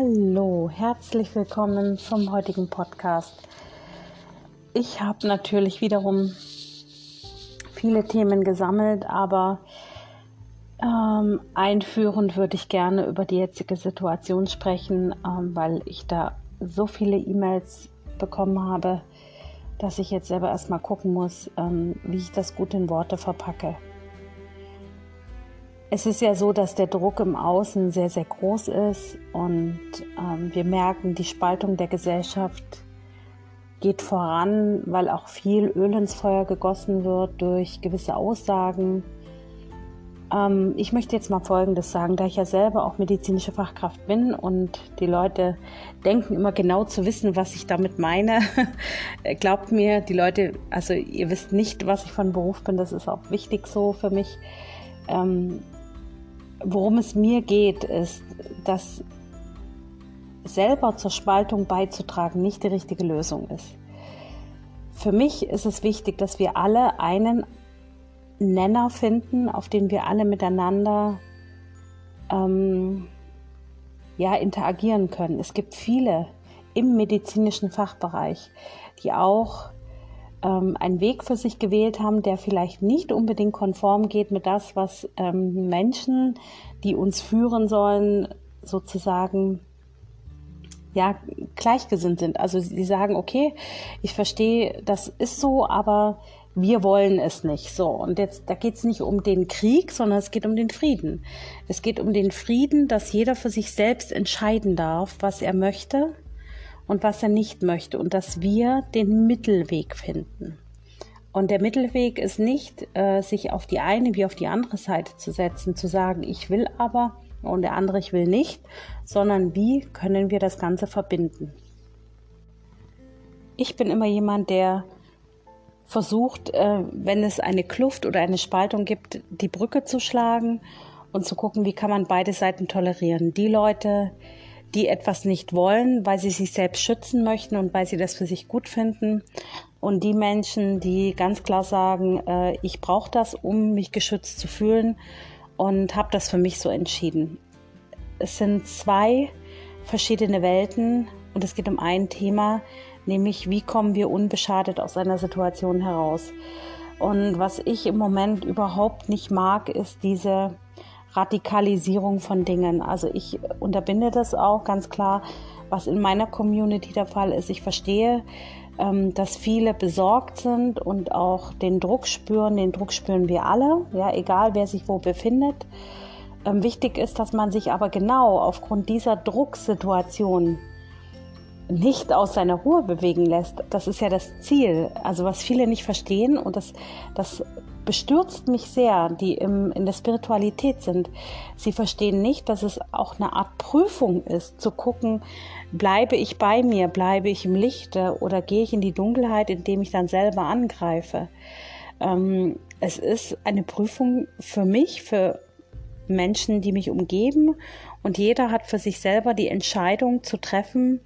Hallo, herzlich willkommen zum heutigen Podcast. Ich habe natürlich wiederum viele Themen gesammelt, aber ähm, einführend würde ich gerne über die jetzige Situation sprechen, ähm, weil ich da so viele E-Mails bekommen habe, dass ich jetzt selber erstmal gucken muss, ähm, wie ich das gut in Worte verpacke. Es ist ja so, dass der Druck im Außen sehr, sehr groß ist und ähm, wir merken, die Spaltung der Gesellschaft geht voran, weil auch viel Öl ins Feuer gegossen wird durch gewisse Aussagen. Ähm, ich möchte jetzt mal Folgendes sagen, da ich ja selber auch medizinische Fachkraft bin und die Leute denken immer genau zu wissen, was ich damit meine. Glaubt mir, die Leute, also ihr wisst nicht, was ich von Beruf bin, das ist auch wichtig so für mich. Ähm, worum es mir geht, ist, dass selber zur Spaltung beizutragen nicht die richtige Lösung ist. Für mich ist es wichtig, dass wir alle einen Nenner finden, auf den wir alle miteinander ähm, ja, interagieren können. Es gibt viele im medizinischen Fachbereich, die auch ähm, einen Weg für sich gewählt haben, der vielleicht nicht unbedingt konform geht mit das, was ähm, Menschen, die uns führen sollen, sozusagen ja gleichgesinnt sind. Also sie sagen, okay, ich verstehe, das ist so, aber wir wollen es nicht. So, und jetzt, da geht es nicht um den Krieg, sondern es geht um den Frieden. Es geht um den Frieden, dass jeder für sich selbst entscheiden darf, was er möchte und was er nicht möchte und dass wir den Mittelweg finden. Und der Mittelweg ist nicht, äh, sich auf die eine wie auf die andere Seite zu setzen, zu sagen, ich will aber und der andere ich will nicht, sondern wie können wir das Ganze verbinden. Ich bin immer jemand, der versucht, äh, wenn es eine Kluft oder eine Spaltung gibt, die Brücke zu schlagen und zu gucken, wie kann man beide Seiten tolerieren. Die Leute, die etwas nicht wollen, weil sie sich selbst schützen möchten und weil sie das für sich gut finden. Und die Menschen, die ganz klar sagen, äh, ich brauche das, um mich geschützt zu fühlen und habe das für mich so entschieden. Es sind zwei verschiedene Welten und es geht um ein Thema, nämlich wie kommen wir unbeschadet aus einer Situation heraus. Und was ich im Moment überhaupt nicht mag, ist diese Radikalisierung von Dingen. Also ich unterbinde das auch ganz klar, was in meiner Community der Fall ist. Ich verstehe, ähm, dass viele besorgt sind und auch den Druck spüren. Den Druck spüren wir alle, ja, egal wer sich wo befindet. Ähm, wichtig ist, dass man sich aber genau aufgrund dieser Drucksituation nicht aus seiner Ruhe bewegen lässt. Das ist ja das Ziel. Also was viele nicht verstehen und das, das bestürzt mich sehr, die im, in der Spiritualität sind. Sie verstehen nicht, dass es auch eine Art Prüfung ist, zu gucken, bleibe ich bei mir, bleibe ich im Lichte oder gehe ich in die Dunkelheit, indem ich dann selber angreife. Ähm, es ist eine Prüfung für mich, für Menschen, die mich umgeben und jeder hat für sich selber die Entscheidung zu treffen,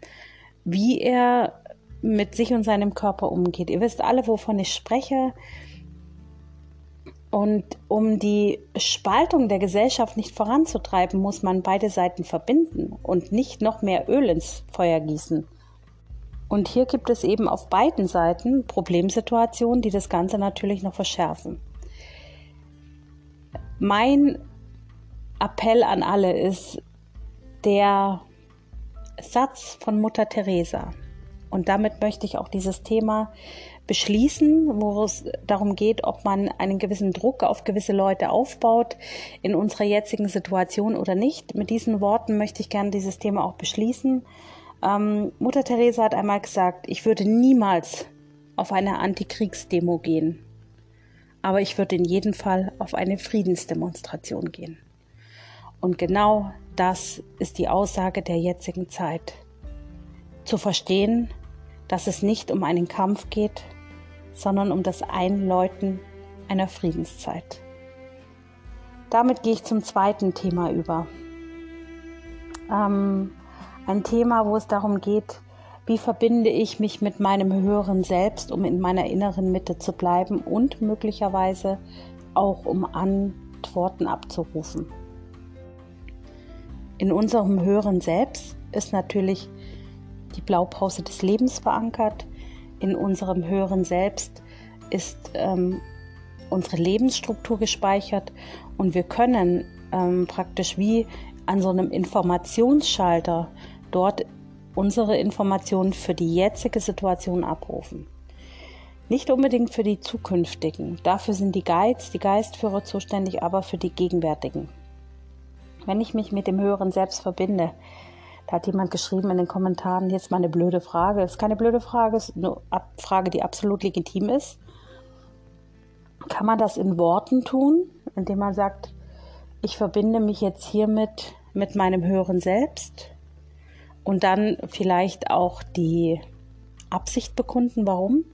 wie er mit sich und seinem Körper umgeht. Ihr wisst alle, wovon ich spreche. Und um die Spaltung der Gesellschaft nicht voranzutreiben, muss man beide Seiten verbinden und nicht noch mehr Öl ins Feuer gießen. Und hier gibt es eben auf beiden Seiten Problemsituationen, die das Ganze natürlich noch verschärfen. Mein Appell an alle ist der Satz von Mutter Teresa. Und damit möchte ich auch dieses Thema beschließen, wo es darum geht, ob man einen gewissen Druck auf gewisse Leute aufbaut in unserer jetzigen Situation oder nicht. Mit diesen Worten möchte ich gerne dieses Thema auch beschließen. Ähm, Mutter Teresa hat einmal gesagt, ich würde niemals auf eine Antikriegsdemo gehen, aber ich würde in jedem Fall auf eine Friedensdemonstration gehen. Und genau das ist die Aussage der jetzigen Zeit. Zu verstehen, dass es nicht um einen Kampf geht, sondern um das Einläuten einer Friedenszeit. Damit gehe ich zum zweiten Thema über. Ähm, ein Thema, wo es darum geht, wie verbinde ich mich mit meinem höheren Selbst, um in meiner inneren Mitte zu bleiben und möglicherweise auch um Antworten abzurufen. In unserem höheren Selbst ist natürlich die Blaupause des Lebens verankert. In unserem höheren Selbst ist ähm, unsere Lebensstruktur gespeichert und wir können ähm, praktisch wie an so einem Informationsschalter dort unsere Informationen für die jetzige Situation abrufen. Nicht unbedingt für die zukünftigen. Dafür sind die Guides, die Geistführer zuständig, aber für die gegenwärtigen. Wenn ich mich mit dem höheren Selbst verbinde, da hat jemand geschrieben in den Kommentaren, jetzt mal eine blöde Frage. Es ist keine blöde Frage, es ist eine Frage, die absolut legitim ist. Kann man das in Worten tun, indem man sagt, ich verbinde mich jetzt hiermit mit meinem höheren Selbst und dann vielleicht auch die Absicht bekunden, warum?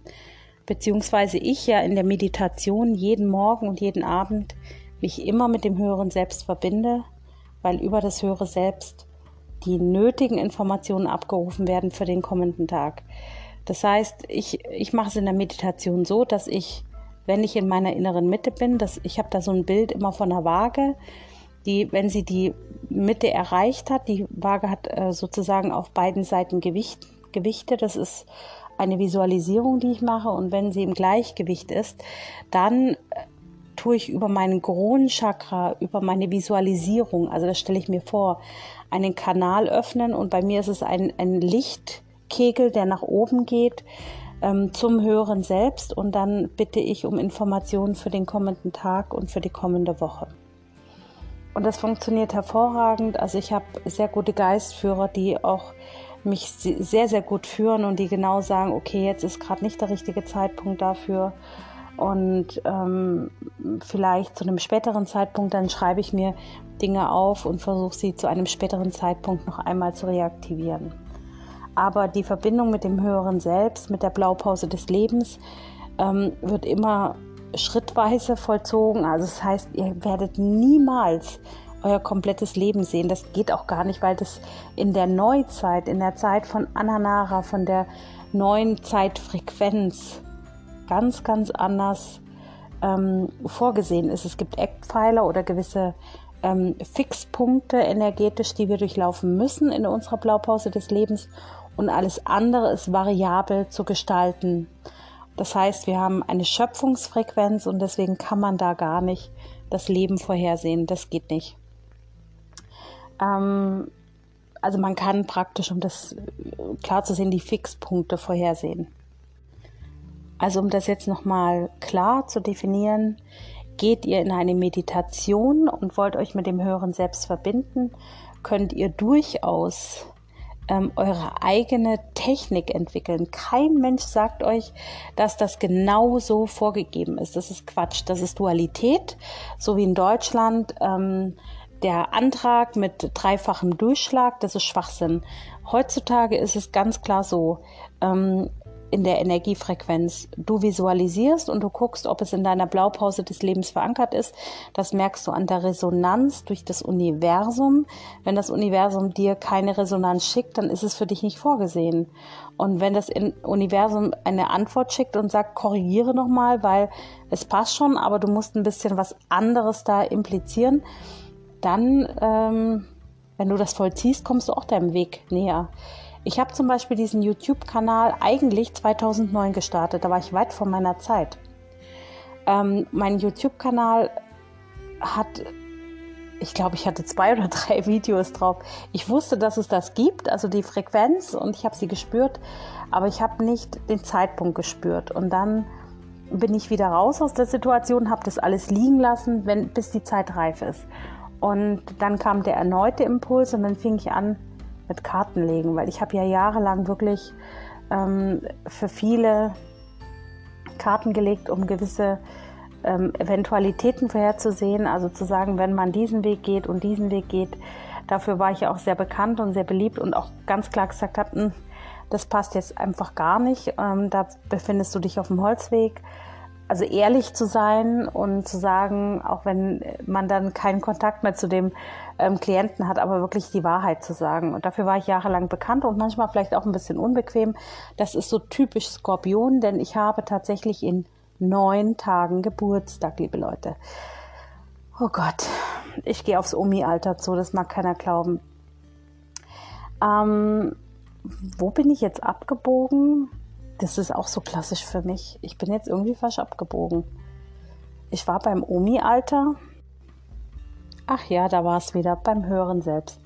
Beziehungsweise ich ja in der Meditation jeden Morgen und jeden Abend mich immer mit dem höheren Selbst verbinde, weil über das höhere Selbst die nötigen Informationen abgerufen werden für den kommenden Tag. Das heißt, ich, ich mache es in der Meditation so, dass ich, wenn ich in meiner inneren Mitte bin, dass ich habe da so ein Bild immer von einer Waage, die, wenn sie die Mitte erreicht hat, die Waage hat äh, sozusagen auf beiden Seiten Gewicht, Gewichte, das ist eine Visualisierung, die ich mache und wenn sie im Gleichgewicht ist, dann tue ich über meinen Kronenchakra, über meine Visualisierung, also das stelle ich mir vor, einen Kanal öffnen und bei mir ist es ein, ein Lichtkegel, der nach oben geht ähm, zum höheren Selbst und dann bitte ich um Informationen für den kommenden Tag und für die kommende Woche. Und das funktioniert hervorragend. Also ich habe sehr gute Geistführer, die auch mich sehr, sehr gut führen und die genau sagen, okay, jetzt ist gerade nicht der richtige Zeitpunkt dafür. Und ähm, vielleicht zu einem späteren Zeitpunkt, dann schreibe ich mir Dinge auf und versuche sie zu einem späteren Zeitpunkt noch einmal zu reaktivieren. Aber die Verbindung mit dem höheren Selbst, mit der Blaupause des Lebens, ähm, wird immer schrittweise vollzogen. Also das heißt, ihr werdet niemals euer komplettes Leben sehen. Das geht auch gar nicht, weil das in der Neuzeit, in der Zeit von Ananara, von der neuen Zeitfrequenz ganz, ganz anders ähm, vorgesehen ist. Es gibt Eckpfeiler oder gewisse ähm, Fixpunkte energetisch, die wir durchlaufen müssen in unserer Blaupause des Lebens und alles andere ist variabel zu gestalten. Das heißt, wir haben eine Schöpfungsfrequenz und deswegen kann man da gar nicht das Leben vorhersehen. Das geht nicht. Ähm, also man kann praktisch, um das klar zu sehen, die Fixpunkte vorhersehen. Also um das jetzt nochmal klar zu definieren, geht ihr in eine Meditation und wollt euch mit dem höheren Selbst verbinden, könnt ihr durchaus ähm, eure eigene Technik entwickeln. Kein Mensch sagt euch, dass das genau so vorgegeben ist. Das ist Quatsch. Das ist Dualität, so wie in Deutschland. Ähm, der Antrag mit dreifachem Durchschlag, das ist Schwachsinn. Heutzutage ist es ganz klar so, ähm, in der Energiefrequenz. Du visualisierst und du guckst, ob es in deiner Blaupause des Lebens verankert ist. Das merkst du an der Resonanz durch das Universum. Wenn das Universum dir keine Resonanz schickt, dann ist es für dich nicht vorgesehen. Und wenn das Universum eine Antwort schickt und sagt, korrigiere nochmal, weil es passt schon, aber du musst ein bisschen was anderes da implizieren, dann, ähm, wenn du das vollziehst, kommst du auch deinem Weg näher. Ich habe zum Beispiel diesen YouTube-Kanal eigentlich 2009 gestartet, da war ich weit vor meiner Zeit. Ähm, mein YouTube-Kanal hat, ich glaube, ich hatte zwei oder drei Videos drauf. Ich wusste, dass es das gibt, also die Frequenz, und ich habe sie gespürt, aber ich habe nicht den Zeitpunkt gespürt. Und dann bin ich wieder raus aus der Situation, habe das alles liegen lassen, wenn, bis die Zeit reif ist. Und dann kam der erneute Impuls und dann fing ich an, mit Karten legen, weil ich habe ja jahrelang wirklich ähm, für viele Karten gelegt, um gewisse ähm, Eventualitäten vorherzusehen, also zu sagen, wenn man diesen Weg geht und diesen Weg geht. Dafür war ich ja auch sehr bekannt und sehr beliebt und auch ganz klar gesagt habe, hm, das passt jetzt einfach gar nicht. Ähm, da befindest du dich auf dem Holzweg also ehrlich zu sein und zu sagen, auch wenn man dann keinen Kontakt mehr zu dem ähm, Klienten hat, aber wirklich die Wahrheit zu sagen. Und dafür war ich jahrelang bekannt und manchmal vielleicht auch ein bisschen unbequem. Das ist so typisch Skorpion, denn ich habe tatsächlich in neun Tagen Geburtstag, liebe Leute. Oh Gott, ich gehe aufs Omi-Alter zu, das mag keiner glauben. Ähm, wo bin ich jetzt abgebogen? Das ist auch so klassisch für mich. Ich bin jetzt irgendwie falsch abgebogen. Ich war beim Omi-Alter. Ach ja, da war es wieder beim Hören selbst.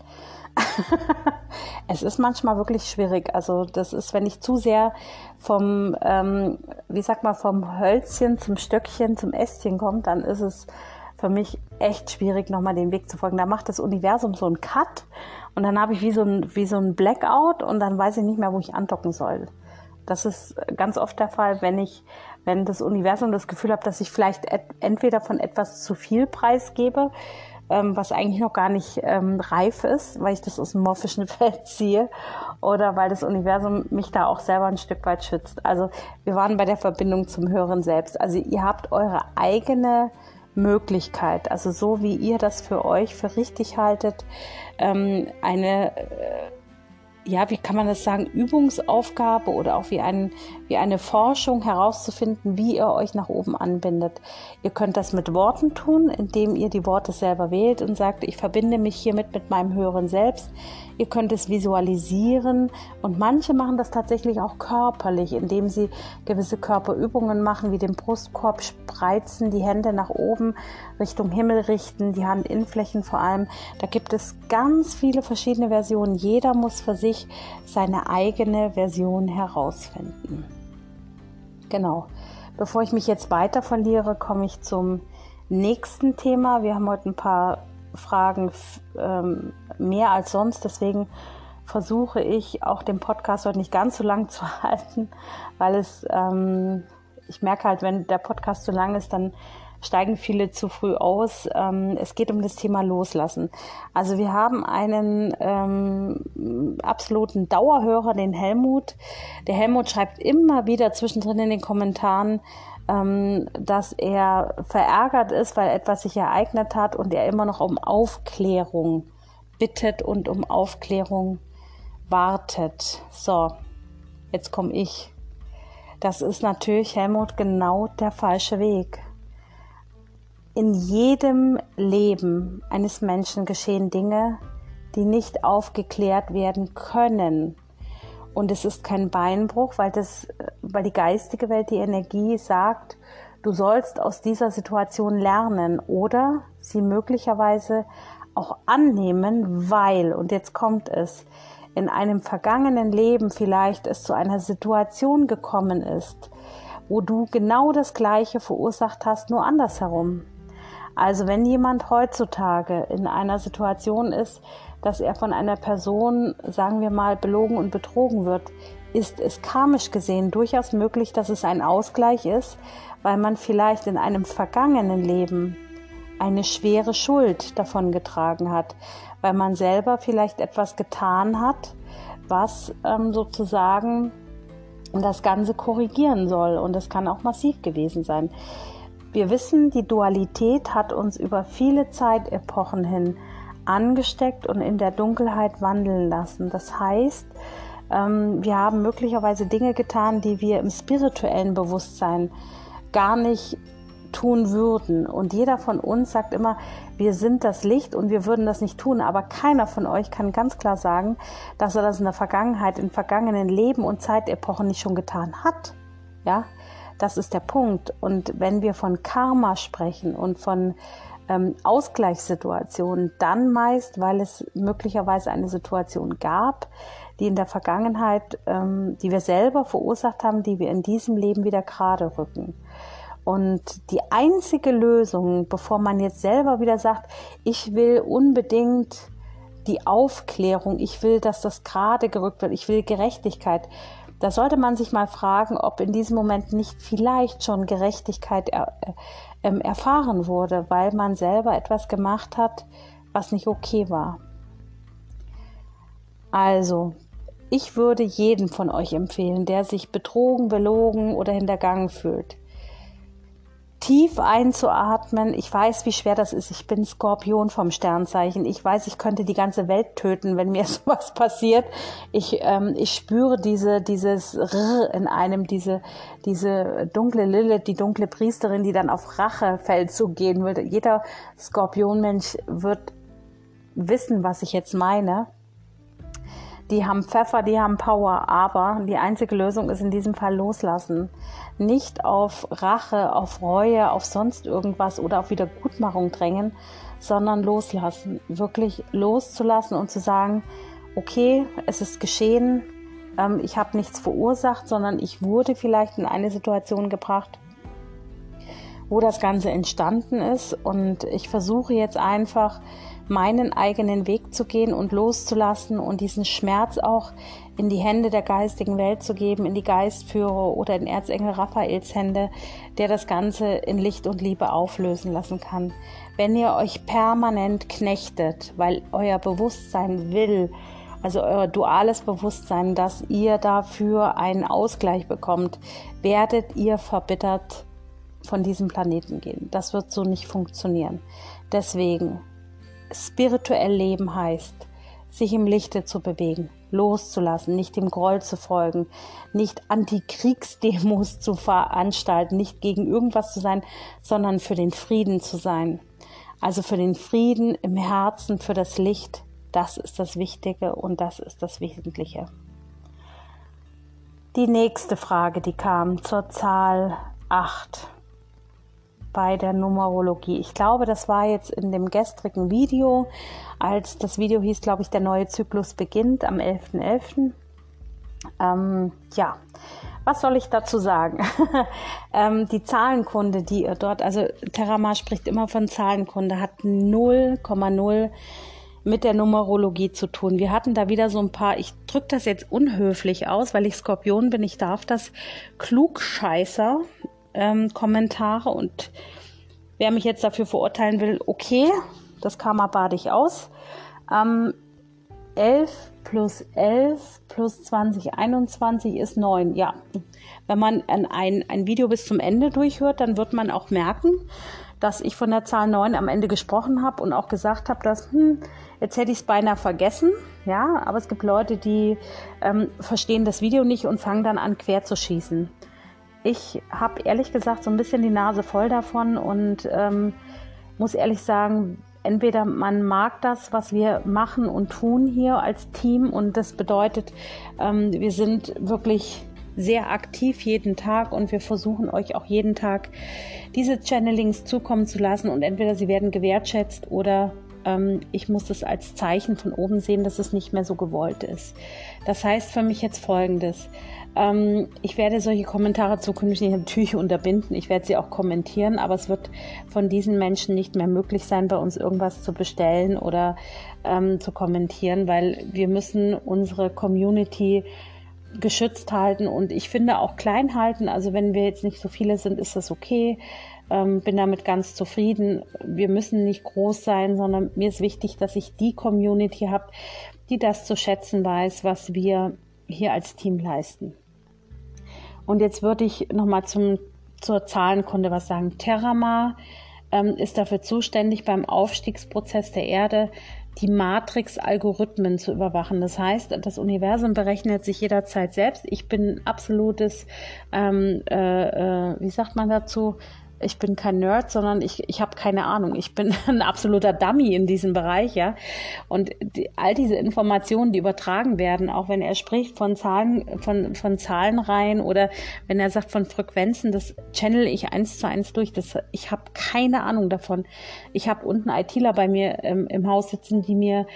es ist manchmal wirklich schwierig. Also das ist, wenn ich zu sehr vom, ähm, wie sag mal, vom Hölzchen zum Stöckchen zum Ästchen komme, dann ist es für mich echt schwierig, nochmal den Weg zu folgen. Da macht das Universum so einen Cut und dann habe ich wie so ein, wie so ein Blackout und dann weiß ich nicht mehr, wo ich andocken soll. Das ist ganz oft der Fall, wenn ich, wenn das Universum das Gefühl hat, dass ich vielleicht entweder von etwas zu viel preisgebe, ähm, was eigentlich noch gar nicht ähm, reif ist, weil ich das aus dem morphischen Feld ziehe oder weil das Universum mich da auch selber ein Stück weit schützt. Also wir waren bei der Verbindung zum Hören selbst. Also ihr habt eure eigene Möglichkeit, also so wie ihr das für euch für richtig haltet, ähm, eine äh, ja, wie kann man das sagen, Übungsaufgabe oder auch wie, ein, wie eine Forschung herauszufinden, wie ihr euch nach oben anbindet. Ihr könnt das mit Worten tun, indem ihr die Worte selber wählt und sagt, ich verbinde mich hiermit mit meinem höheren Selbst. Ihr könnt es visualisieren und manche machen das tatsächlich auch körperlich, indem sie gewisse Körperübungen machen, wie den Brustkorb spreizen, die Hände nach oben Richtung Himmel richten, die Handinnenflächen vor allem. Da gibt es ganz viele verschiedene Versionen. Jeder muss für sich seine eigene Version herausfinden. Genau. Bevor ich mich jetzt weiter verliere, komme ich zum nächsten Thema. Wir haben heute ein paar Fragen ähm, mehr als sonst. Deswegen versuche ich auch den Podcast heute nicht ganz so lang zu halten, weil es, ähm, ich merke halt, wenn der Podcast zu lang ist, dann steigen viele zu früh aus. Ähm, es geht um das Thema Loslassen. Also wir haben einen ähm, absoluten Dauerhörer, den Helmut. Der Helmut schreibt immer wieder zwischendrin in den Kommentaren, ähm, dass er verärgert ist, weil etwas sich ereignet hat und er immer noch um Aufklärung bittet und um Aufklärung wartet. So, jetzt komme ich. Das ist natürlich, Helmut, genau der falsche Weg. In jedem Leben eines Menschen geschehen Dinge, die nicht aufgeklärt werden können. Und es ist kein Beinbruch, weil, das, weil die geistige Welt, die Energie sagt, du sollst aus dieser Situation lernen oder sie möglicherweise auch annehmen, weil, und jetzt kommt es, in einem vergangenen Leben vielleicht es zu einer Situation gekommen ist, wo du genau das Gleiche verursacht hast, nur andersherum. Also wenn jemand heutzutage in einer Situation ist, dass er von einer Person, sagen wir mal, belogen und betrogen wird, ist es karmisch gesehen durchaus möglich, dass es ein Ausgleich ist, weil man vielleicht in einem vergangenen Leben eine schwere Schuld davon getragen hat, weil man selber vielleicht etwas getan hat, was ähm, sozusagen das Ganze korrigieren soll. Und das kann auch massiv gewesen sein. Wir wissen, die Dualität hat uns über viele Zeitepochen hin angesteckt und in der Dunkelheit wandeln lassen. Das heißt, ähm, wir haben möglicherweise Dinge getan, die wir im spirituellen Bewusstsein gar nicht tun würden. Und jeder von uns sagt immer, wir sind das Licht und wir würden das nicht tun. Aber keiner von euch kann ganz klar sagen, dass er das in der Vergangenheit, in vergangenen Leben und Zeitepochen nicht schon getan hat. Ja, das ist der Punkt. Und wenn wir von Karma sprechen und von ähm, Ausgleichssituationen dann meist, weil es möglicherweise eine Situation gab, die in der Vergangenheit, ähm, die wir selber verursacht haben, die wir in diesem Leben wieder gerade rücken. Und die einzige Lösung, bevor man jetzt selber wieder sagt, ich will unbedingt die Aufklärung, ich will, dass das gerade gerückt wird, ich will Gerechtigkeit, da sollte man sich mal fragen, ob in diesem Moment nicht vielleicht schon Gerechtigkeit er, äh, erfahren wurde, weil man selber etwas gemacht hat, was nicht okay war. Also, ich würde jedem von euch empfehlen, der sich betrogen, belogen oder hintergangen fühlt, tief einzuatmen. Ich weiß, wie schwer das ist. Ich bin Skorpion vom Sternzeichen. Ich weiß, ich könnte die ganze Welt töten, wenn mir sowas passiert. Ich, ähm, ich spüre diese, dieses R in einem, diese, diese dunkle Lille, die dunkle Priesterin, die dann auf Rachefeldzug gehen würde. Jeder Skorpionmensch wird wissen, was ich jetzt meine. Die haben Pfeffer, die haben Power, aber die einzige Lösung ist in diesem Fall loslassen. Nicht auf Rache, auf Reue, auf sonst irgendwas oder auf Wiedergutmachung drängen, sondern loslassen. Wirklich loszulassen und zu sagen, okay, es ist geschehen, ähm, ich habe nichts verursacht, sondern ich wurde vielleicht in eine Situation gebracht, wo das Ganze entstanden ist. Und ich versuche jetzt einfach, meinen eigenen Weg zu gehen und loszulassen und diesen Schmerz auch in die Hände der geistigen Welt zu geben, in die Geistführer oder in Erzengel Raphaels Hände, der das Ganze in Licht und Liebe auflösen lassen kann. Wenn ihr euch permanent knechtet, weil euer Bewusstsein will, also euer duales Bewusstsein, dass ihr dafür einen Ausgleich bekommt, werdet ihr verbittert von diesem Planeten gehen. Das wird so nicht funktionieren. Deswegen spirituell leben heißt, sich im Lichte zu bewegen, loszulassen, nicht dem Groll zu folgen, nicht Antikriegsdemos zu veranstalten, nicht gegen irgendwas zu sein, sondern für den Frieden zu sein. Also für den Frieden im Herzen, für das Licht, das ist das Wichtige und das ist das Wesentliche. Die nächste Frage, die kam zur Zahl 8 bei der Numerologie. Ich glaube, das war jetzt in dem gestrigen Video, als das Video hieß, glaube ich, der neue Zyklus beginnt am 11.11. .11. Ähm, ja, was soll ich dazu sagen? ähm, die Zahlenkunde, die ihr dort, also Terramar spricht immer von Zahlenkunde, hat 0,0 mit der Numerologie zu tun. Wir hatten da wieder so ein paar, ich drücke das jetzt unhöflich aus, weil ich Skorpion bin, ich darf das Klugscheißer ähm, Kommentare und wer mich jetzt dafür verurteilen will, okay, das Karma bade ich aus. Ähm, 11 plus 11 plus 20, 21 ist 9. Ja, wenn man ein, ein Video bis zum Ende durchhört, dann wird man auch merken, dass ich von der Zahl 9 am Ende gesprochen habe und auch gesagt habe, dass, hm, jetzt hätte ich es beinahe vergessen. Ja, aber es gibt Leute, die ähm, verstehen das Video nicht und fangen dann an, quer zu schießen ich habe ehrlich gesagt so ein bisschen die Nase voll davon und ähm, muss ehrlich sagen, entweder man mag das, was wir machen und tun hier als Team und das bedeutet, ähm, wir sind wirklich sehr aktiv jeden Tag und wir versuchen euch auch jeden Tag diese Channelings zukommen zu lassen und entweder sie werden gewertschätzt oder ähm, ich muss es als Zeichen von oben sehen, dass es nicht mehr so gewollt ist. Das heißt für mich jetzt Folgendes. Ähm, ich werde solche Kommentare zukünftig natürlich unterbinden. Ich werde sie auch kommentieren, aber es wird von diesen Menschen nicht mehr möglich sein, bei uns irgendwas zu bestellen oder ähm, zu kommentieren, weil wir müssen unsere Community geschützt halten und ich finde auch klein halten. Also wenn wir jetzt nicht so viele sind, ist das okay. Ähm, bin damit ganz zufrieden. Wir müssen nicht groß sein, sondern mir ist wichtig, dass ich die Community habe, die das zu schätzen weiß, was wir hier als Team leisten. Und jetzt würde ich nochmal zum, zur Zahlenkunde was sagen. Terramar ähm, ist dafür zuständig, beim Aufstiegsprozess der Erde die Matrix-Algorithmen zu überwachen. Das heißt, das Universum berechnet sich jederzeit selbst. Ich bin absolutes, ähm, äh, äh, wie sagt man dazu, ich bin kein Nerd, sondern ich, ich habe keine Ahnung. Ich bin ein absoluter Dummy in diesem Bereich, ja. Und die, all diese Informationen, die übertragen werden, auch wenn er spricht von Zahlen, von, von Zahlenreihen oder wenn er sagt von Frequenzen, das channel ich eins zu eins durch. Das, ich habe keine Ahnung davon. Ich habe unten ITler bei mir ähm, im Haus sitzen, die mir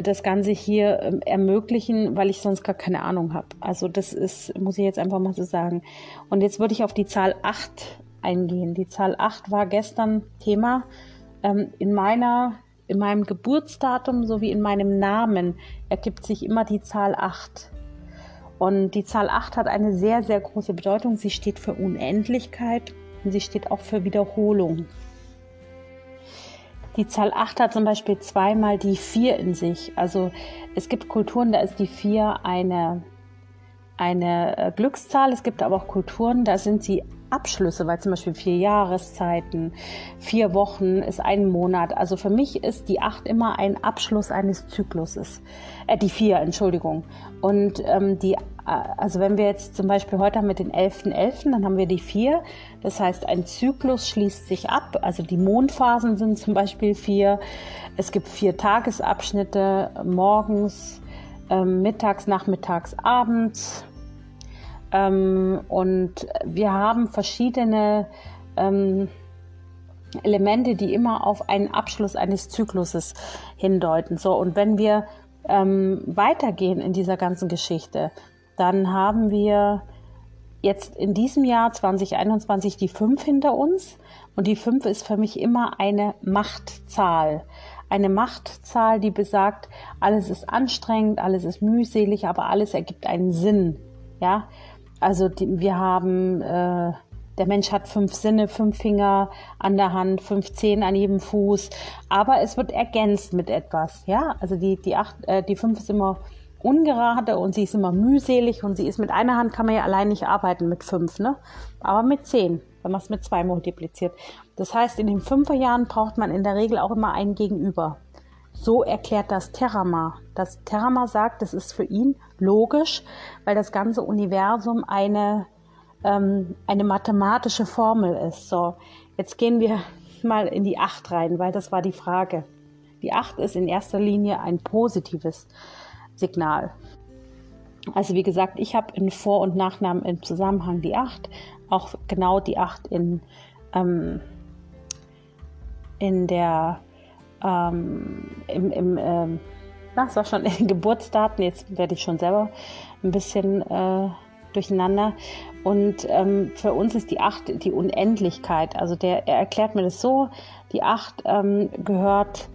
das Ganze hier ähm, ermöglichen, weil ich sonst gar keine Ahnung habe. Also das ist, muss ich jetzt einfach mal so sagen. Und jetzt würde ich auf die Zahl 8 eingehen. Die Zahl 8 war gestern Thema. Ähm, in meiner in meinem Geburtsdatum sowie in meinem Namen ergibt sich immer die Zahl 8. Und die Zahl 8 hat eine sehr, sehr große Bedeutung. Sie steht für Unendlichkeit und sie steht auch für Wiederholung. Die Zahl 8 hat zum Beispiel zweimal die 4 in sich. Also es gibt Kulturen, da ist die 4 eine, eine äh, Glückszahl. Es gibt aber auch Kulturen, da sind sie Abschlüsse, weil zum Beispiel vier Jahreszeiten, vier Wochen ist ein Monat. Also für mich ist die acht immer ein Abschluss eines Zykluses. Äh, die vier, Entschuldigung. Und ähm, die, äh, also wenn wir jetzt zum Beispiel heute haben wir den 11.11., .11., dann haben wir die vier. Das heißt, ein Zyklus schließt sich ab. Also die Mondphasen sind zum Beispiel vier. Es gibt vier Tagesabschnitte morgens, ähm, mittags, nachmittags, abends. Ähm, und wir haben verschiedene ähm, Elemente, die immer auf einen Abschluss eines Zykluses hindeuten. So, und wenn wir ähm, weitergehen in dieser ganzen Geschichte, dann haben wir jetzt in diesem Jahr 2021 die 5 hinter uns. Und die 5 ist für mich immer eine Machtzahl. Eine Machtzahl, die besagt, alles ist anstrengend, alles ist mühselig, aber alles ergibt einen Sinn. Ja, also die, wir haben äh, der Mensch hat fünf Sinne, fünf Finger an der Hand, fünf Zehen an jedem Fuß, aber es wird ergänzt mit etwas. Ja, also die, die, acht, äh, die fünf ist immer ungerade und sie ist immer mühselig und sie ist mit einer Hand kann man ja allein nicht arbeiten mit fünf, ne? Aber mit zehn, wenn man es mit zwei multipliziert. Das heißt, in den Fünferjahren braucht man in der Regel auch immer einen Gegenüber. So erklärt das Terama. Das Terama sagt, das ist für ihn logisch, weil das ganze Universum eine ähm, eine mathematische Formel ist. So, jetzt gehen wir mal in die Acht rein, weil das war die Frage. Die Acht ist in erster Linie ein positives Signal. Also wie gesagt, ich habe in Vor- und Nachnamen im Zusammenhang die Acht, auch genau die Acht in, ähm, in der ähm, im, im ähm, das war schon in Geburtsdaten, jetzt werde ich schon selber ein bisschen äh, durcheinander. Und ähm, für uns ist die Acht die Unendlichkeit. Also der, er erklärt mir das so, die Acht ähm, gehört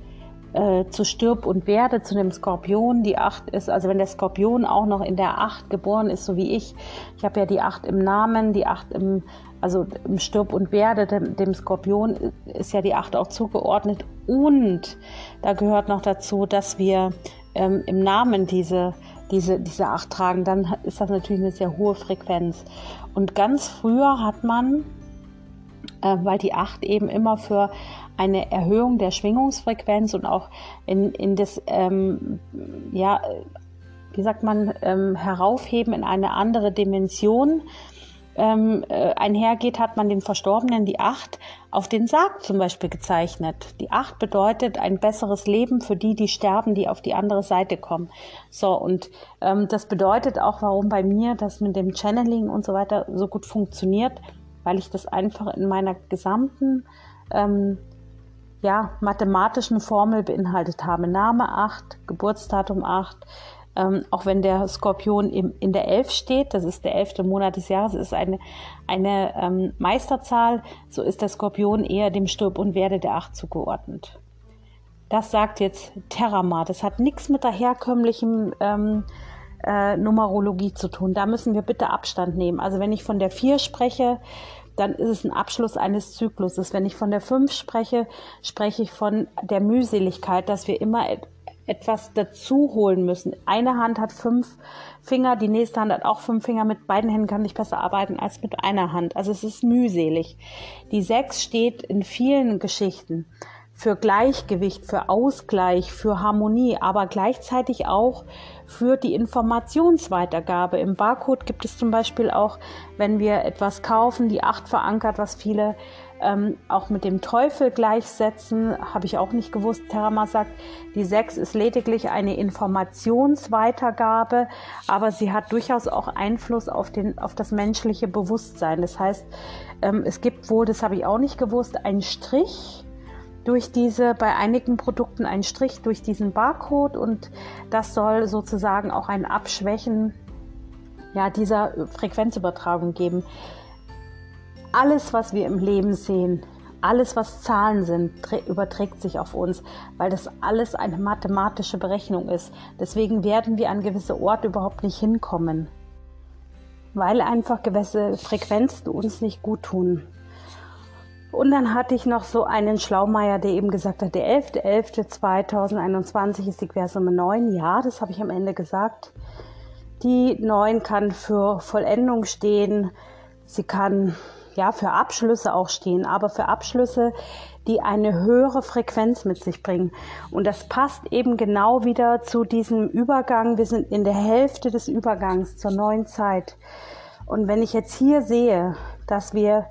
äh, zu Stirb und Werde, zu dem Skorpion. Die Acht ist, also wenn der Skorpion auch noch in der Acht geboren ist, so wie ich, ich habe ja die Acht im Namen, die Acht im, also im Stirb und Werde, dem, dem Skorpion ist ja die Acht auch zugeordnet. Und da gehört noch dazu, dass wir ähm, im Namen diese diese, diese acht tragen, dann ist das natürlich eine sehr hohe Frequenz. Und ganz früher hat man, weil die acht eben immer für eine Erhöhung der Schwingungsfrequenz und auch in, in das, ähm, ja, wie sagt man, ähm, heraufheben in eine andere Dimension ähm, äh, einhergeht, hat man den Verstorbenen die Acht auf den Sarg zum Beispiel gezeichnet. Die Acht bedeutet ein besseres Leben für die, die sterben, die auf die andere Seite kommen. So, und ähm, das bedeutet auch, warum bei mir das mit dem Channeling und so weiter so gut funktioniert, weil ich das einfach in meiner gesamten ähm, ja, mathematischen Formel beinhaltet habe. Name 8, Geburtsdatum 8, ähm, auch wenn der Skorpion im, in der Elf steht, das ist der elfte Monat des Jahres, ist eine, eine ähm, Meisterzahl, so ist der Skorpion eher dem Stirb und Werde der Acht zugeordnet. Das sagt jetzt Terama. Das hat nichts mit der herkömmlichen ähm, äh, Numerologie zu tun. Da müssen wir bitte Abstand nehmen. Also wenn ich von der vier spreche, dann ist es ein Abschluss eines Zykluses. Wenn ich von der fünf spreche, spreche ich von der Mühseligkeit, dass wir immer etwas dazu holen müssen. Eine Hand hat fünf Finger, die nächste Hand hat auch fünf Finger. Mit beiden Händen kann ich besser arbeiten als mit einer Hand. Also es ist mühselig. Die sechs steht in vielen Geschichten für Gleichgewicht, für Ausgleich, für Harmonie, aber gleichzeitig auch für die Informationsweitergabe. Im Barcode gibt es zum Beispiel auch, wenn wir etwas kaufen, die acht verankert, was viele ähm, auch mit dem Teufel gleichsetzen, habe ich auch nicht gewusst. Terama sagt, die 6 ist lediglich eine Informationsweitergabe, aber sie hat durchaus auch Einfluss auf, den, auf das menschliche Bewusstsein. Das heißt, ähm, es gibt wohl, das habe ich auch nicht gewusst, einen Strich durch diese, bei einigen Produkten einen Strich durch diesen Barcode und das soll sozusagen auch ein Abschwächen ja, dieser Frequenzübertragung geben alles, was wir im Leben sehen, alles, was Zahlen sind, überträgt sich auf uns, weil das alles eine mathematische Berechnung ist. Deswegen werden wir an gewisse Orte überhaupt nicht hinkommen, weil einfach gewisse Frequenzen uns nicht gut tun. Und dann hatte ich noch so einen Schlaumeier, der eben gesagt hat, der 11.11.2021 ist die Quersumme 9. Ja, das habe ich am Ende gesagt. Die 9 kann für Vollendung stehen. Sie kann ja, für Abschlüsse auch stehen, aber für Abschlüsse, die eine höhere Frequenz mit sich bringen. Und das passt eben genau wieder zu diesem Übergang. Wir sind in der Hälfte des Übergangs zur neuen Zeit. Und wenn ich jetzt hier sehe, dass wir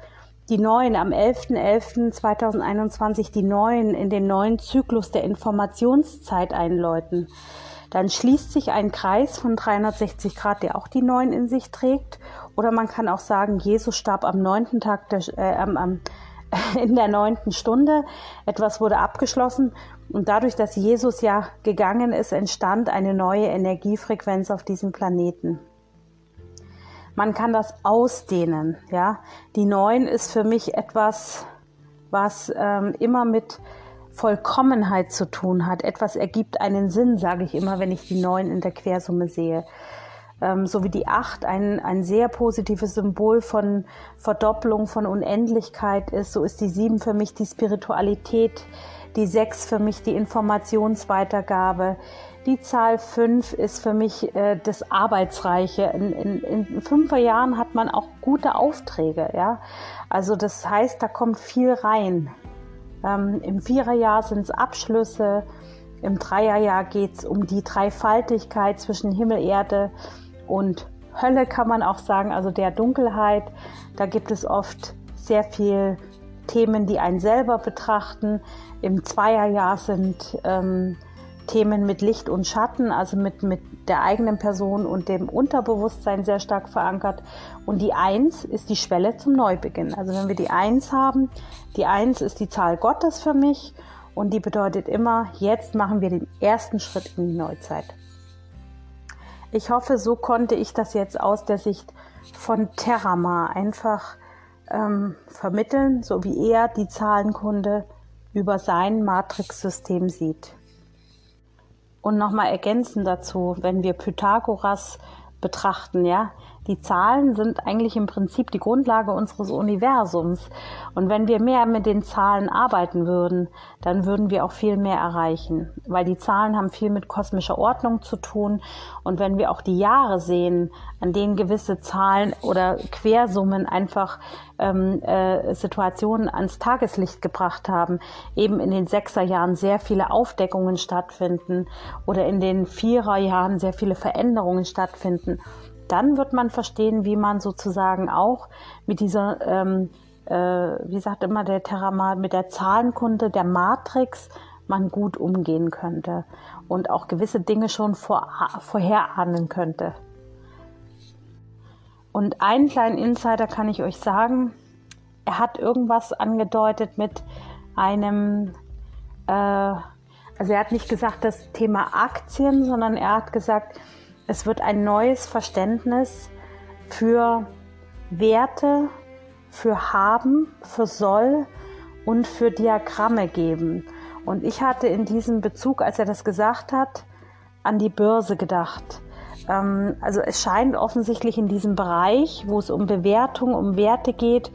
die neuen am 11.11.2021 die neuen in den neuen Zyklus der Informationszeit einläuten, dann schließt sich ein Kreis von 360 Grad, der auch die 9 in sich trägt. Oder man kann auch sagen, Jesus starb am neunten Tag der, äh, am, in der neunten Stunde. Etwas wurde abgeschlossen und dadurch, dass Jesus ja gegangen ist, entstand eine neue Energiefrequenz auf diesem Planeten. Man kann das ausdehnen. Ja, die Neun ist für mich etwas, was ähm, immer mit Vollkommenheit zu tun hat. Etwas ergibt einen Sinn, sage ich immer, wenn ich die Neun in der Quersumme sehe. Ähm, so wie die Acht ein, ein sehr positives Symbol von Verdopplung, von Unendlichkeit ist, so ist die Sieben für mich die Spiritualität, die Sechs für mich die Informationsweitergabe, die Zahl 5 ist für mich äh, das Arbeitsreiche. In, in, in fünfer Jahren hat man auch gute Aufträge. Ja? Also das heißt, da kommt viel rein. Ähm, Im Viererjahr sind es Abschlüsse. Im Dreierjahr geht es um die Dreifaltigkeit zwischen Himmel, Erde und Hölle, kann man auch sagen, also der Dunkelheit. Da gibt es oft sehr viel Themen, die einen selber betrachten. Im Zweierjahr sind ähm, Themen mit Licht und Schatten, also mit, mit der eigenen Person und dem Unterbewusstsein sehr stark verankert. Und die Eins ist die Schwelle zum Neubeginn. Also wenn wir die Eins haben, die Eins ist die Zahl Gottes für mich und die bedeutet immer, jetzt machen wir den ersten Schritt in die Neuzeit. Ich hoffe, so konnte ich das jetzt aus der Sicht von Terramar einfach ähm, vermitteln, so wie er die Zahlenkunde über sein Matrixsystem sieht. Und nochmal ergänzen dazu, wenn wir Pythagoras betrachten, ja, die Zahlen sind eigentlich im Prinzip die Grundlage unseres Universums. Und wenn wir mehr mit den Zahlen arbeiten würden, dann würden wir auch viel mehr erreichen. Weil die Zahlen haben viel mit kosmischer Ordnung zu tun. Und wenn wir auch die Jahre sehen, an denen gewisse Zahlen oder Quersummen einfach ähm, äh, Situationen ans Tageslicht gebracht haben, eben in den Sechserjahren sehr viele Aufdeckungen stattfinden oder in den Viererjahren sehr viele Veränderungen stattfinden dann wird man verstehen, wie man sozusagen auch mit dieser, ähm, äh, wie sagt immer der Terramat, mit der Zahlenkunde der Matrix man gut umgehen könnte und auch gewisse Dinge schon vor, vorherahnen könnte. Und einen kleinen Insider kann ich euch sagen, er hat irgendwas angedeutet mit einem, äh, also er hat nicht gesagt das Thema Aktien, sondern er hat gesagt, es wird ein neues Verständnis für Werte, für Haben, für Soll und für Diagramme geben. Und ich hatte in diesem Bezug, als er das gesagt hat, an die Börse gedacht. Ähm, also es scheint offensichtlich in diesem Bereich, wo es um Bewertung, um Werte geht,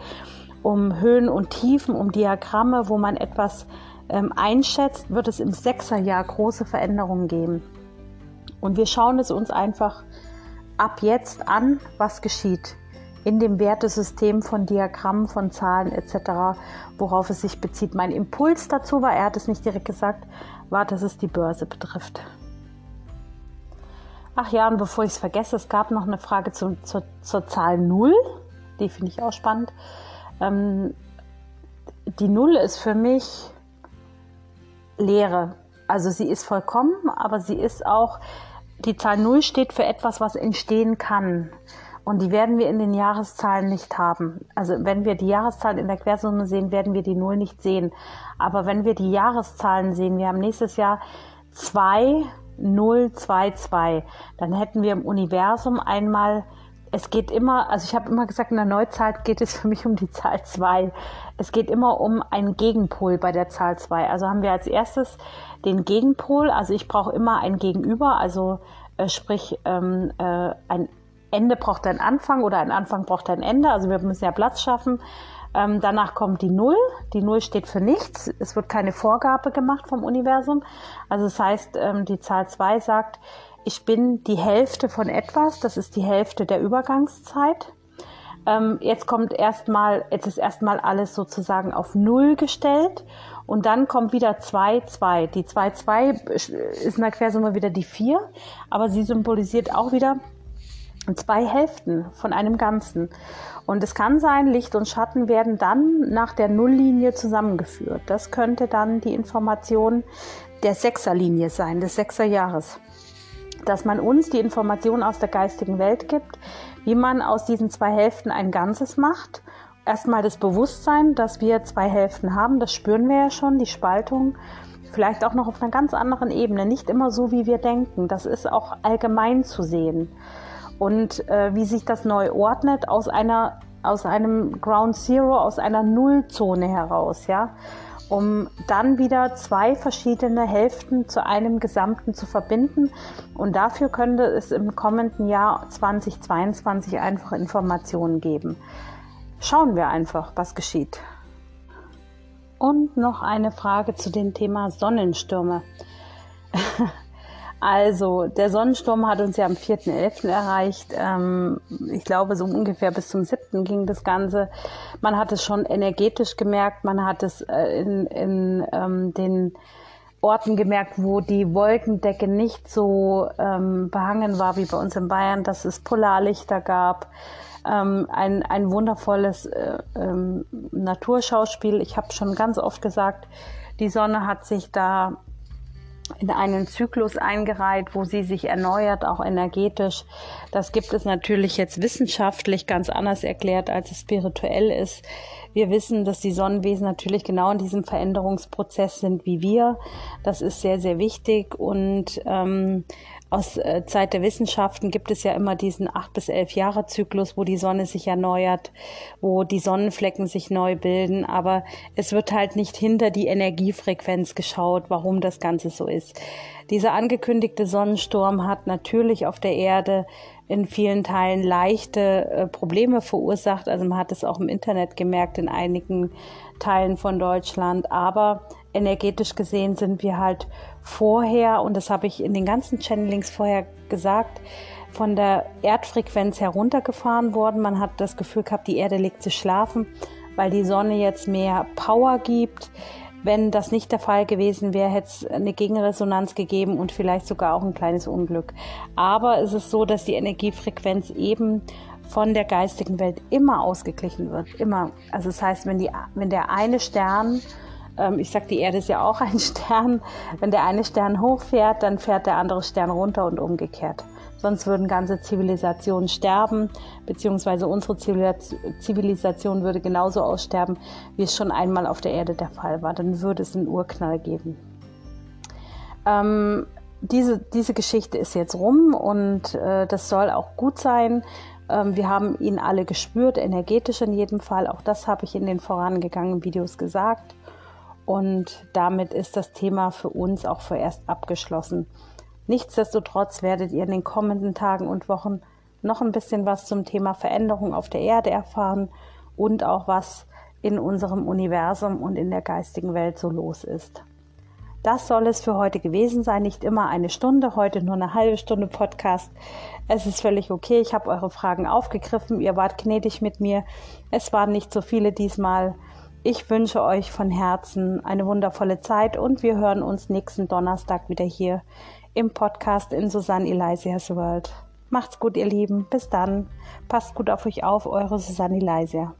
um Höhen und Tiefen, um Diagramme, wo man etwas ähm, einschätzt, wird es im Sechserjahr große Veränderungen geben. Und wir schauen es uns einfach ab jetzt an, was geschieht in dem Wertesystem von Diagrammen, von Zahlen etc., worauf es sich bezieht. Mein Impuls dazu war, er hat es nicht direkt gesagt, war, dass es die Börse betrifft. Ach ja, und bevor ich es vergesse, es gab noch eine Frage zu, zu, zur Zahl 0. Die finde ich auch spannend. Ähm, die 0 ist für mich Leere. Also sie ist vollkommen, aber sie ist auch die Zahl 0 steht für etwas, was entstehen kann. Und die werden wir in den Jahreszahlen nicht haben. Also wenn wir die Jahreszahlen in der Quersumme sehen, werden wir die 0 nicht sehen. Aber wenn wir die Jahreszahlen sehen, wir haben nächstes Jahr 2, 0, 2, 2, dann hätten wir im Universum einmal, es geht immer, also ich habe immer gesagt, in der Neuzeit geht es für mich um die Zahl 2. Es geht immer um einen Gegenpol bei der Zahl 2. Also haben wir als erstes den Gegenpol. Also ich brauche immer ein Gegenüber, also äh, sprich ähm, äh, ein Ende braucht ein Anfang oder ein Anfang braucht ein Ende. Also wir müssen ja Platz schaffen. Ähm, danach kommt die Null. Die Null steht für nichts. Es wird keine Vorgabe gemacht vom Universum. Also das heißt, ähm, die Zahl 2 sagt, ich bin die Hälfte von etwas. Das ist die Hälfte der Übergangszeit. Ähm, jetzt kommt erstmal, jetzt ist erstmal alles sozusagen auf Null gestellt und dann kommt wieder 2, 2. Die 2, 2 ist in der Quersumme wieder die 4, aber sie symbolisiert auch wieder zwei Hälften von einem Ganzen. Und es kann sein, Licht und Schatten werden dann nach der Nulllinie zusammengeführt. Das könnte dann die Information der Sechserlinie sein, des Sechserjahres. Dass man uns die Information aus der geistigen Welt gibt, wie man aus diesen zwei Hälften ein Ganzes macht. Erstmal das Bewusstsein, dass wir zwei Hälften haben, das spüren wir ja schon, die Spaltung. Vielleicht auch noch auf einer ganz anderen Ebene, nicht immer so, wie wir denken. Das ist auch allgemein zu sehen. Und äh, wie sich das neu ordnet aus einer, aus einem Ground Zero, aus einer Nullzone heraus, ja um dann wieder zwei verschiedene Hälften zu einem Gesamten zu verbinden. Und dafür könnte es im kommenden Jahr 2022 einfach Informationen geben. Schauen wir einfach, was geschieht. Und noch eine Frage zu dem Thema Sonnenstürme. Also, der Sonnensturm hat uns ja am 4.11. erreicht. Ähm, ich glaube, so ungefähr bis zum 7. ging das Ganze. Man hat es schon energetisch gemerkt, man hat es äh, in, in ähm, den Orten gemerkt, wo die Wolkendecke nicht so ähm, behangen war wie bei uns in Bayern, dass es Polarlichter gab. Ähm, ein, ein wundervolles äh, ähm, Naturschauspiel. Ich habe schon ganz oft gesagt, die Sonne hat sich da in einen Zyklus eingereiht, wo sie sich erneuert, auch energetisch. Das gibt es natürlich jetzt wissenschaftlich ganz anders erklärt, als es spirituell ist. Wir wissen, dass die Sonnenwesen natürlich genau in diesem Veränderungsprozess sind wie wir. Das ist sehr, sehr wichtig und ähm, aus äh, Zeit der Wissenschaften gibt es ja immer diesen acht bis elf Jahre Zyklus, wo die Sonne sich erneuert, wo die Sonnenflecken sich neu bilden. Aber es wird halt nicht hinter die Energiefrequenz geschaut, warum das Ganze so ist. Dieser angekündigte Sonnensturm hat natürlich auf der Erde in vielen Teilen leichte äh, Probleme verursacht. Also man hat es auch im Internet gemerkt in einigen Teilen von Deutschland. Aber energetisch gesehen sind wir halt vorher, und das habe ich in den ganzen Channelings vorher gesagt, von der Erdfrequenz heruntergefahren worden. Man hat das Gefühl gehabt, die Erde legt sich schlafen, weil die Sonne jetzt mehr Power gibt. Wenn das nicht der Fall gewesen wäre, hätte es eine Gegenresonanz gegeben und vielleicht sogar auch ein kleines Unglück. Aber es ist so, dass die Energiefrequenz eben von der geistigen Welt immer ausgeglichen wird. Immer. Also das heißt, wenn, die, wenn der eine Stern ähm, ich sage, die Erde ist ja auch ein Stern. Wenn der eine Stern hochfährt, dann fährt der andere Stern runter und umgekehrt. Sonst würden ganze Zivilisationen sterben, beziehungsweise unsere Zivilisation würde genauso aussterben, wie es schon einmal auf der Erde der Fall war. Dann würde es einen Urknall geben. Ähm, diese, diese Geschichte ist jetzt rum und äh, das soll auch gut sein. Ähm, wir haben ihn alle gespürt, energetisch in jedem Fall. Auch das habe ich in den vorangegangenen Videos gesagt. Und damit ist das Thema für uns auch vorerst abgeschlossen. Nichtsdestotrotz werdet ihr in den kommenden Tagen und Wochen noch ein bisschen was zum Thema Veränderung auf der Erde erfahren und auch was in unserem Universum und in der geistigen Welt so los ist. Das soll es für heute gewesen sein. Nicht immer eine Stunde, heute nur eine halbe Stunde Podcast. Es ist völlig okay. Ich habe eure Fragen aufgegriffen. Ihr wart gnädig mit mir. Es waren nicht so viele diesmal. Ich wünsche euch von Herzen eine wundervolle Zeit und wir hören uns nächsten Donnerstag wieder hier im Podcast in Susanne Elisias World. Macht's gut, ihr Lieben. Bis dann. Passt gut auf euch auf, eure Susanne Elisia.